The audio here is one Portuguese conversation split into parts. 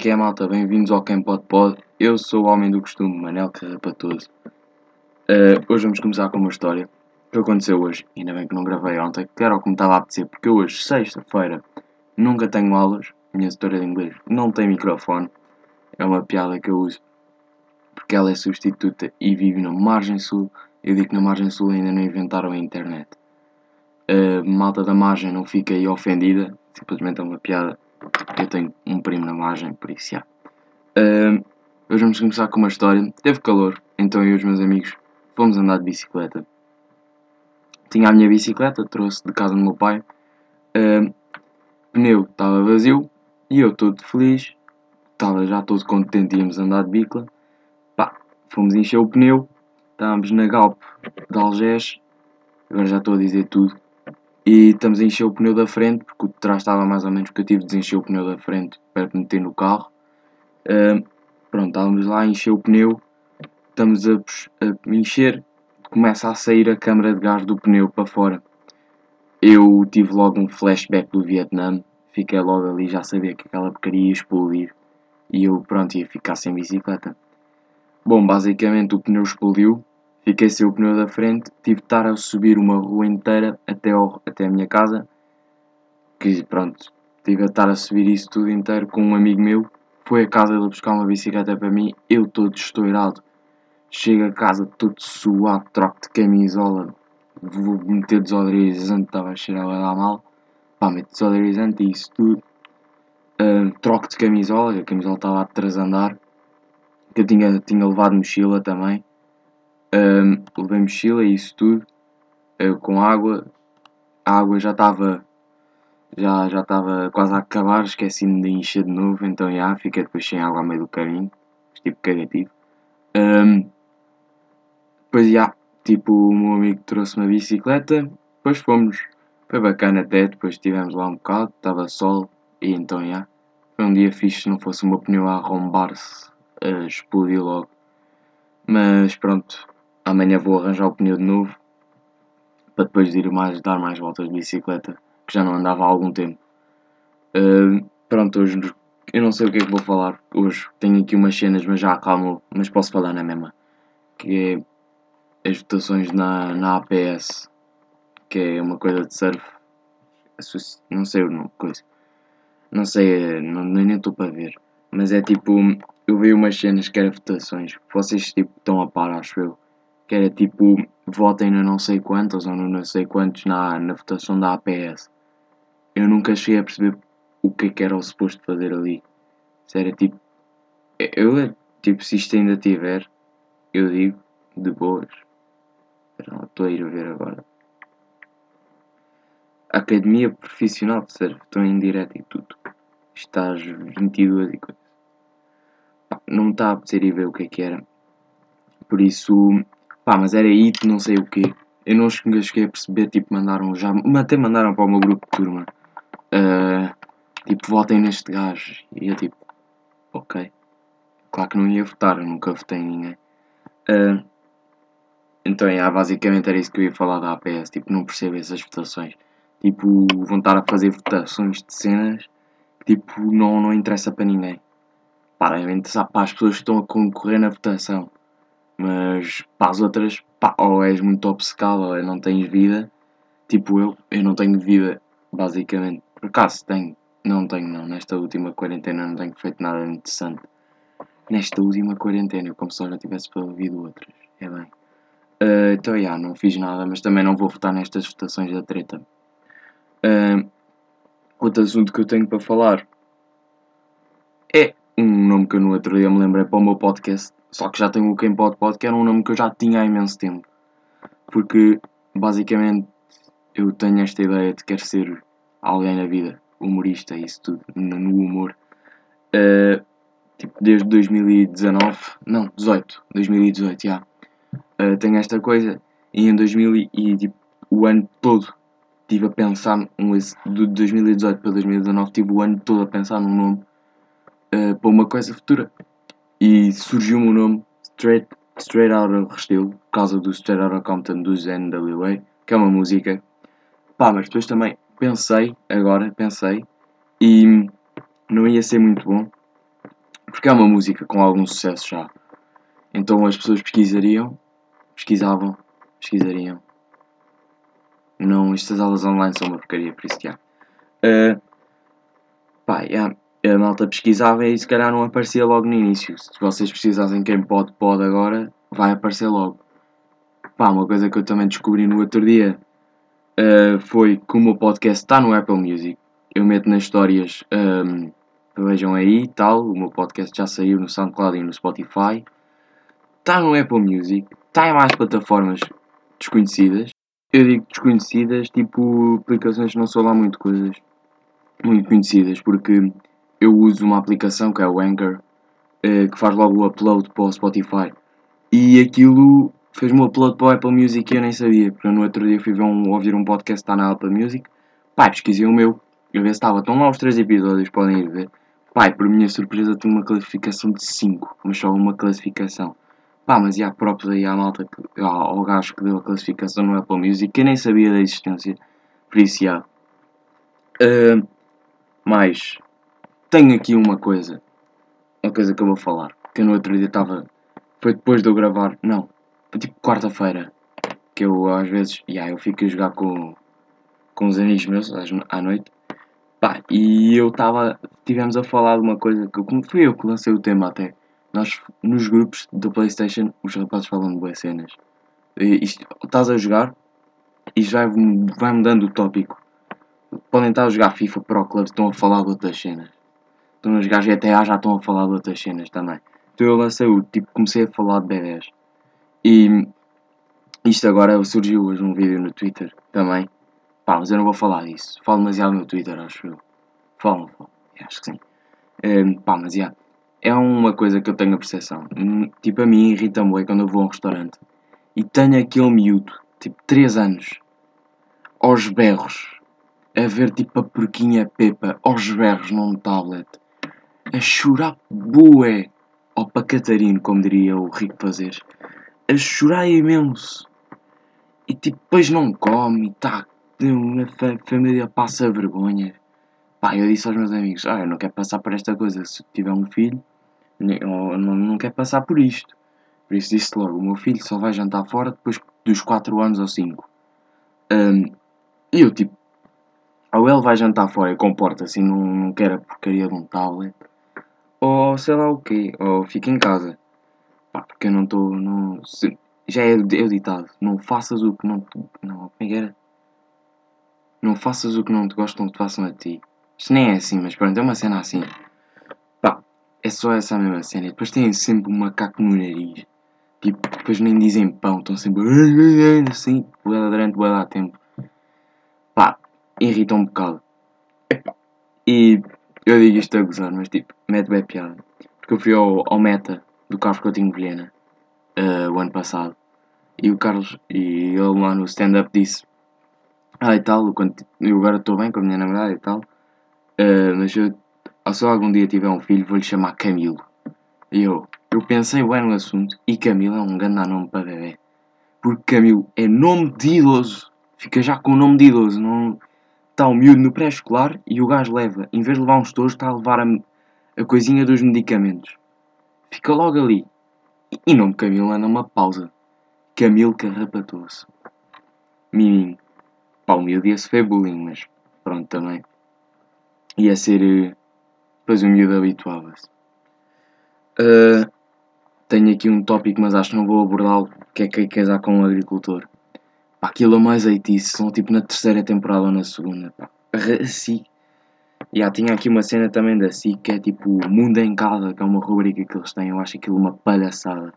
que é, malta? Bem-vindos ao Quem Pode Pod. Eu sou o homem do costume, Manel Carrapatoso. Uh, hoje vamos começar com uma história que aconteceu hoje. Ainda bem que não gravei ontem, que era o que me estava a apetecer, porque hoje, sexta-feira, nunca tenho aulas. Minha história de inglês não tem microfone. É uma piada que eu uso porque ela é substituta e vive na margem sul. Eu digo que na margem sul ainda não inventaram a internet. Uh, malta da margem não fica aí ofendida, simplesmente é uma piada. Eu tenho um primo na margem, por isso já. Uh, hoje vamos começar com uma história. Teve calor, então eu e os meus amigos fomos andar de bicicleta. Tinha a minha bicicleta, trouxe de casa do meu pai. Uh, pneu estava vazio e eu todo feliz. Estava já todo contente, íamos andar de bicla. Pá, fomos encher o pneu. Estávamos na Galp de Algés. Agora já estou a dizer tudo e estamos a encher o pneu da frente, porque o de trás estava mais ou menos, porque eu tive de desencher o pneu da frente para meter no carro. Uh, pronto, estávamos lá a encher o pneu, estamos a, a encher, começa a sair a câmara de gás do pneu para fora. Eu tive logo um flashback do Vietnã, fiquei logo ali, já sabia que aquela porcaria ia explodir e eu, pronto, ia ficar sem bicicleta. Bom, basicamente o pneu explodiu, Fiquei sem o pneu da frente, tive de estar a subir uma rua inteira até, ao, até a minha casa. Que pronto, tive de estar a subir isso tudo inteiro com um amigo meu. Foi a casa dele buscar uma bicicleta para mim, eu todo estourado. Chego a casa todo suado, troco de camisola, vou meter desodorizante, estava a cheirar a dar mal. Pá, meto desodorizante e isso tudo. Uh, troco de camisola, a camisola estava a trasandar. Que eu tinha, tinha levado mochila também. Um, levei mochila e isso tudo uh, com água. A água já estava já já estava quase a acabar, esqueci-me de encher de novo, então já fiquei depois sem água ao meio do caminho, tipo cagativo. Um, depois já, tipo, o meu amigo trouxe uma bicicleta, depois fomos, foi bacana até, depois estivemos lá um bocado, estava sol, e então já. Foi um dia fixe, se não fosse o meu pneu a arrombar-se, uh, explodiu logo. Mas pronto, Amanhã vou arranjar o pneu de novo para depois ir mais, dar mais voltas de bicicleta, que já não andava há algum tempo. Uh, pronto, hoje eu não sei o que é que vou falar hoje. Tenho aqui umas cenas, mas já acalmo, mas posso falar na mesma. Que é as votações na, na APS, que é uma coisa de surf. Não sei o nome, coisa. Não sei, não, nem estou para ver. Mas é tipo, eu vi umas cenas que eram votações. Vocês tipo estão a par, acho eu que era tipo votem no não sei quantos ou no não sei quantos na, na votação da APS. Eu nunca cheguei a perceber o que, é que era o suposto fazer ali. Se era tipo. Eu, tipo, se isto ainda tiver, eu digo, de boas. Estou a ir ver agora. Academia Profissional de estou em direto e tudo. Estás 22 e coisas. Não me está a apetecer ir ver o que é que era. Por isso, Pá, mas era IT, não sei o quê. Eu não cheguei a perceber, tipo, mandaram já. Até mandaram para o meu grupo de turma. Uh, tipo, votem neste gajo. E eu tipo, ok. Claro que não ia votar, eu nunca votei em ninguém. Uh, então, é, basicamente era isso que eu ia falar da APS. Tipo, não percebo essas votações. Tipo, vão estar a fazer votações de cenas. Tipo, não, não interessa para ninguém. Para, para as pessoas que estão a concorrer na votação. Mas para as outras, pá, ou és muito obcecado ou não tens vida. Tipo eu, eu não tenho vida, basicamente. Por acaso tenho, não tenho não. Nesta última quarentena não tenho feito nada interessante. Nesta última quarentena, eu como se já tivesse ouvido outras. É bem. Uh, então, já, yeah, não fiz nada, mas também não vou votar nestas votações da treta. Uh, outro assunto que eu tenho para falar é um nome que eu no outro dia me lembrei para o meu podcast só que já tenho o Quem Pode Pode, que era um nome que eu já tinha há imenso tempo. Porque, basicamente, eu tenho esta ideia de querer ser alguém na vida, humorista e isso tudo, no humor. Uh, tipo, desde 2019, não, 18, 2018, já. Uh, tenho esta coisa e em 2000 e tipo, o ano todo estive a pensar, um, de 2018 para 2019, tive o ano todo a pensar num nome uh, para uma coisa futura. E surgiu-me o nome Straight, Straight Outta Restelo, por causa do Straight Outta Compton dos NWA, que é uma música. Pá, mas depois também pensei, agora pensei, e não ia ser muito bom, Porque é uma música com algum sucesso já. Então as pessoas pesquisariam, pesquisavam, pesquisariam. Não, estas aulas online são uma porcaria, por isso que há. Uh, pá, yeah, a malta pesquisava e se calhar não aparecia logo no início. Se vocês precisassem quem pode, pode agora, vai aparecer logo. Pá, uma coisa que eu também descobri no outro dia uh, foi que o podcast está no Apple Music. Eu meto nas histórias, um, vejam aí tal, o meu podcast já saiu no SoundCloud e no Spotify. Está no Apple Music, está em mais plataformas desconhecidas. Eu digo desconhecidas, tipo aplicações que não são lá muito coisas, muito conhecidas, porque eu uso uma aplicação que é o Anchor, uh, que faz logo o upload para o Spotify. E aquilo fez-me um upload para o Apple Music e eu nem sabia, porque no outro dia fui ver um, ouvir um podcast que está na Apple Music. Pai, pesquisei o meu, eu ver se estava, estão lá os três episódios, podem ir ver. Pai, por minha surpresa, tem uma classificação de 5, mas só uma classificação. Pá, mas e há próprios aí à malta, ao gajo que deu a classificação no Apple Music, que eu nem sabia da existência. Por isso, já. Uh, mas, tenho aqui uma coisa, uma coisa que eu vou falar, que eu no outro dia estava, foi depois de eu gravar, não, foi tipo quarta-feira. Que eu às vezes. Yeah, eu fico a jogar com, com os amigos meus à noite. Pá, e eu estava. Tivemos a falar de uma coisa que como fui eu que lancei o tema até. Nós nos grupos do Playstation os rapazes falam de boas cenas. E, isto, estás a jogar e já vai mudando o tópico. Podem estar a jogar FIFA Pro Club, estão a falar de outras cenas. Estão a jogar GTA, já estão a falar de outras cenas também. Então eu lancei o tipo, comecei a falar de bebés. E isto agora surgiu hoje um vídeo no Twitter também. Pá, mas eu não vou falar disso. Falo demasiado no Twitter, acho eu. Falo, falo. Acho que sim. Um, pá, mas já. É uma coisa que eu tenho a percepção. Hum, tipo, a mim irrita-me é quando eu vou a um restaurante e tenho aquele miúdo, tipo, 3 anos, aos berros, a ver tipo a porquinha Pepa aos berros num tablet, a chorar bué, ou para Catarino, como diria o Rico Fazeres a chorar imenso. E tipo, depois não come e tá. A família passa vergonha. Pá, eu disse aos meus amigos: Ah, eu não quero passar por esta coisa. Se tiver um filho, eu não, não quero passar por isto. Por isso disse logo: O meu filho só vai jantar fora depois dos 4 anos ou 5. Um, e eu tipo: Ou ele vai jantar fora e comporta-se e não, não quer a porcaria de um tablet, ou sei lá o quê, ou fica em casa. Pá, porque eu não estou. Não, já é, é ditado. Não faças o que não te. Não, como é que era? Não faças o que não te gostam que te façam a ti. Isto nem é assim, mas pronto, é uma cena assim. Pá, é só essa mesma cena. E depois têm sempre um macaco no nariz. Tipo, depois nem dizem pão, estão sempre assim, durante o tempo. Pá, irrita um bocado. E eu digo isto a gozar, mas tipo, mete bem piada. Porque eu fui ao, ao Meta do Carlos Coutinho Vilhena uh, o ano passado. E o Carlos, e ele lá no stand-up disse: Ah, e tal, quando, eu agora estou bem com a minha namorada e tal, uh, mas eu, se eu algum dia tiver um filho, vou-lhe chamar Camilo. E eu, eu pensei bem no assunto, e Camilo é um grande nome para bebê. Porque Camilo é nome de idoso, fica já com o nome de idoso, não. Está o miúdo no pré-escolar e o gajo leva, em vez de levar um estojo, está a levar a, a coisinha dos medicamentos. Fica logo ali. E nome Camilo anda uma pausa. Camilo Carrapatou-se. Miminho. Pá, o miúdo ia-se foi bullying, mas pronto também. Ia ser. Uh, depois o miúdo habituava-se. Uh, tenho aqui um tópico, mas acho que não vou abordá-lo, que é que é casar com um agricultor. Aquilo é mais aitice, são tipo na terceira temporada ou na segunda. Pá. Assim, Yeah, tinha aqui uma cena também da SIC que é tipo Mundo em Casa, que é uma rubrica que eles têm. Eu acho aquilo uma palhaçada.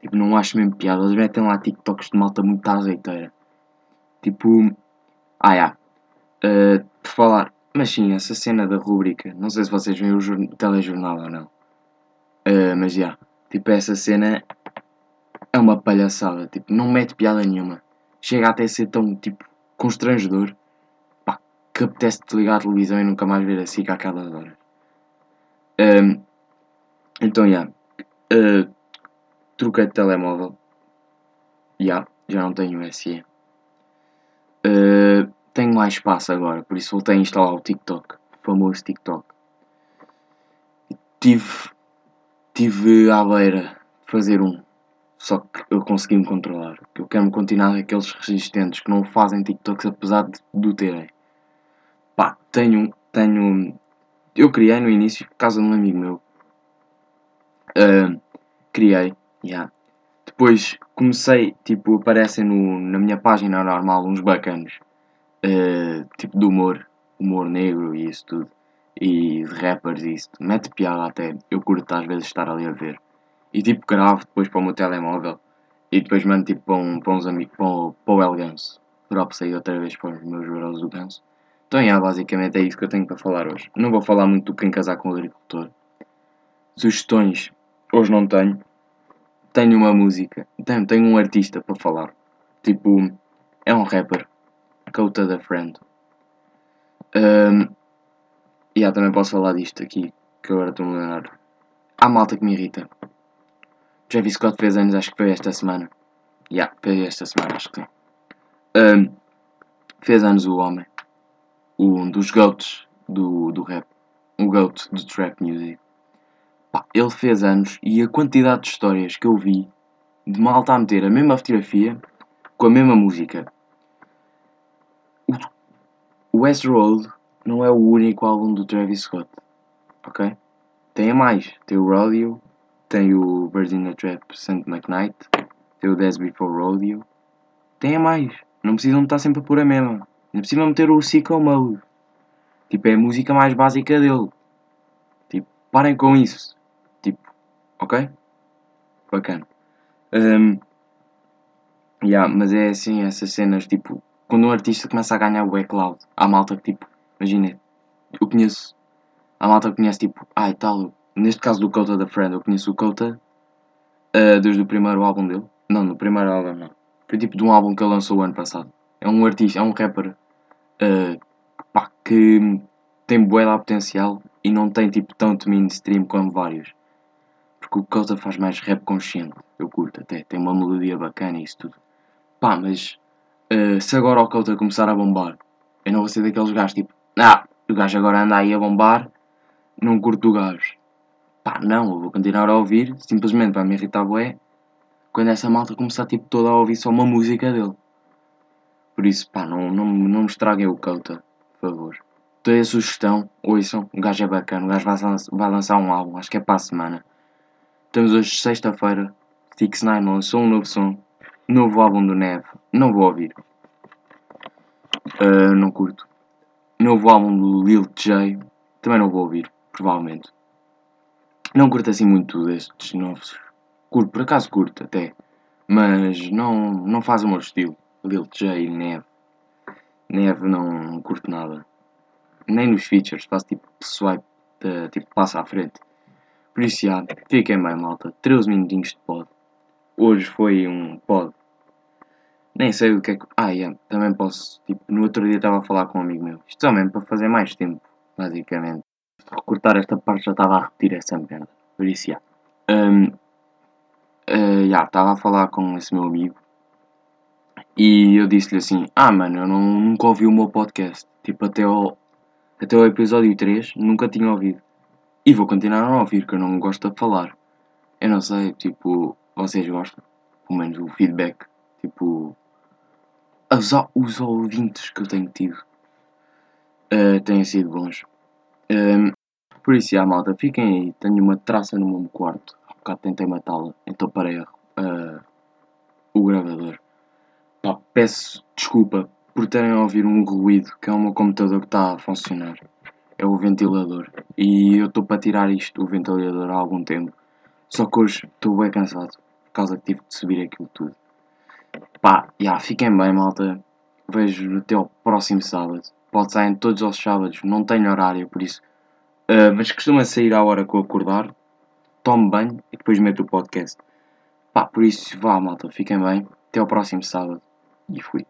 Tipo, não acho mesmo piada. Eles metem lá TikToks de malta muito azeiteira. Tipo. Ah, yeah. Uh, por falar. Mas sim, essa cena da rubrica. Não sei se vocês veem o telejornal ou não. Uh, mas já. Yeah, tipo, essa cena é uma palhaçada. Tipo, não mete piada nenhuma. Chega até a ser tão, tipo, constrangedor que apetece ligar a televisão e nunca mais ver a SIC àquelas horas. Um, então, já. Yeah. Uh, troquei de telemóvel. Já. Yeah, já não tenho SE. Uh, tenho mais espaço agora, por isso voltei a instalar o TikTok. O famoso TikTok. Tive tive à beira de fazer um, só que eu consegui me controlar. Eu quero me continuar aqueles resistentes que não fazem TikToks apesar de, de terem. Pá, tenho, tenho. Eu criei no início, por causa de um amigo meu. Uh, criei. Yeah. Depois comecei, tipo, aparecem no, na minha página normal uns bacanos. Uh, tipo de humor, humor negro e isso tudo. E de rappers e isso. Mete piada até. Eu curto às vezes estar ali a ver. E tipo gravo depois para o meu telemóvel. E depois mando tipo para, um, para uns amigos, para, o, para o El Ganso. Drop sair outra vez para os meus bros do Ganso. Então, yeah, basicamente é isso que eu tenho para falar hoje. Não vou falar muito do quem casar com o agricultor. Sugestões, hoje não tenho. Tenho uma música, tenho, tenho um artista para falar. Tipo, é um rapper. Cota da Friend. Um, e yeah, também posso falar disto aqui, que agora estou a lembrar. Há malta que me irrita. Travis Scott fez anos, acho que foi esta semana. Já, yeah, foi esta semana, acho que sim. Um, fez anos o homem um dos GOATs do, do rap, um GOAT do trap music. Pá, ele fez anos e a quantidade de histórias que eu vi de malta a meter a mesma fotografia com a mesma música. O Westworld não é o único álbum do Travis Scott, ok? Tem a mais, tem o Rodeo, tem o Virginia Trap St. McKnight, tem o Dance Before Rodeo, tem a mais. Não precisam estar sempre a pôr a mesma. Não precisa meter o Sicko Mode. Tipo, é a música mais básica dele. Tipo, parem com isso. Tipo, ok? Bacana. Um, yeah, mas é assim, essas cenas, tipo, quando um artista começa a ganhar o backloud, há malta que, tipo, imagina, eu conheço, há malta que conhece, tipo, ai ah, tal, neste caso do Kota da Friend, eu conheço o Kota uh, desde o primeiro álbum dele. Não, no primeiro álbum não. Foi tipo de um álbum que ele lançou o ano passado. É um artista, é um rapper uh, pá, que tem bué potencial e não tem tipo tanto mainstream como vários. Porque o Kota faz mais rap consciente. Eu curto até, tem uma melodia bacana e isso tudo. Pá, mas uh, se agora o Kota começar a bombar, eu não vou ser daqueles gajos tipo, ah, o gajo agora anda aí a bombar, não curto o gajo. Pá, não, vou continuar a ouvir, simplesmente vai me irritar bué quando essa malta começar tipo toda a ouvir só uma música dele. Por isso, pá, não, não, não me estraguem o Kota, por favor. Dei a sugestão, ouçam, o gajo é bacana, o gajo vai, vai lançar um álbum, acho que é para a semana. Estamos hoje sexta-feira, Six Nine lançou um novo som, novo álbum do Neve, não vou ouvir. Uh, não curto. Novo álbum do Lil J, também não vou ouvir, provavelmente. Não curto assim muito destes novos. Curto, por acaso curto até. Mas não, não faz o meu estilo. Lil J, Neve. Neve não, curto nada. Nem nos features, faço tipo swipe, de, tipo passa à frente. Por isso já, fiquem bem malta. 13 minutinhos de pod. Hoje foi um pod. Nem sei o que é que. Ah, yeah, também posso. Tipo, no outro dia estava a falar com um amigo meu. Isto também para fazer mais tempo, basicamente. Recortar esta parte já estava a repetir essa merda. Por isso já. Um, uh, estava a falar com esse meu amigo e eu disse-lhe assim: Ah, mano, eu não, nunca ouvi o meu podcast. Tipo, até o, até o episódio 3 nunca tinha ouvido. E vou continuar a ouvir, que eu não gosto de falar. Eu não sei, tipo, vocês gostam? Pelo menos o feedback. Tipo, os, os ouvintes que eu tenho tido uh, têm sido bons. Um, por isso, já, malta, fiquem aí. Tenho uma traça no meu quarto. Há bocado tentei matá-la, então parei uh, o gravador. Pá, peço desculpa por terem a ouvir um ruído que é o meu computador que está a funcionar. É o ventilador. E eu estou para tirar isto, o ventilador, há algum tempo. Só que hoje estou bem cansado. Por causa que tive de subir aquilo tudo. Pá, já, fiquem bem, malta. Vejo até ao próximo sábado. Pode sair todos os sábados, não tenho horário, por isso. Uh, mas costuma sair à hora que eu acordar. Tomo banho e depois meto o podcast. Pá, por isso, vá, malta, fiquem bem. Até ao próximo sábado. E fui.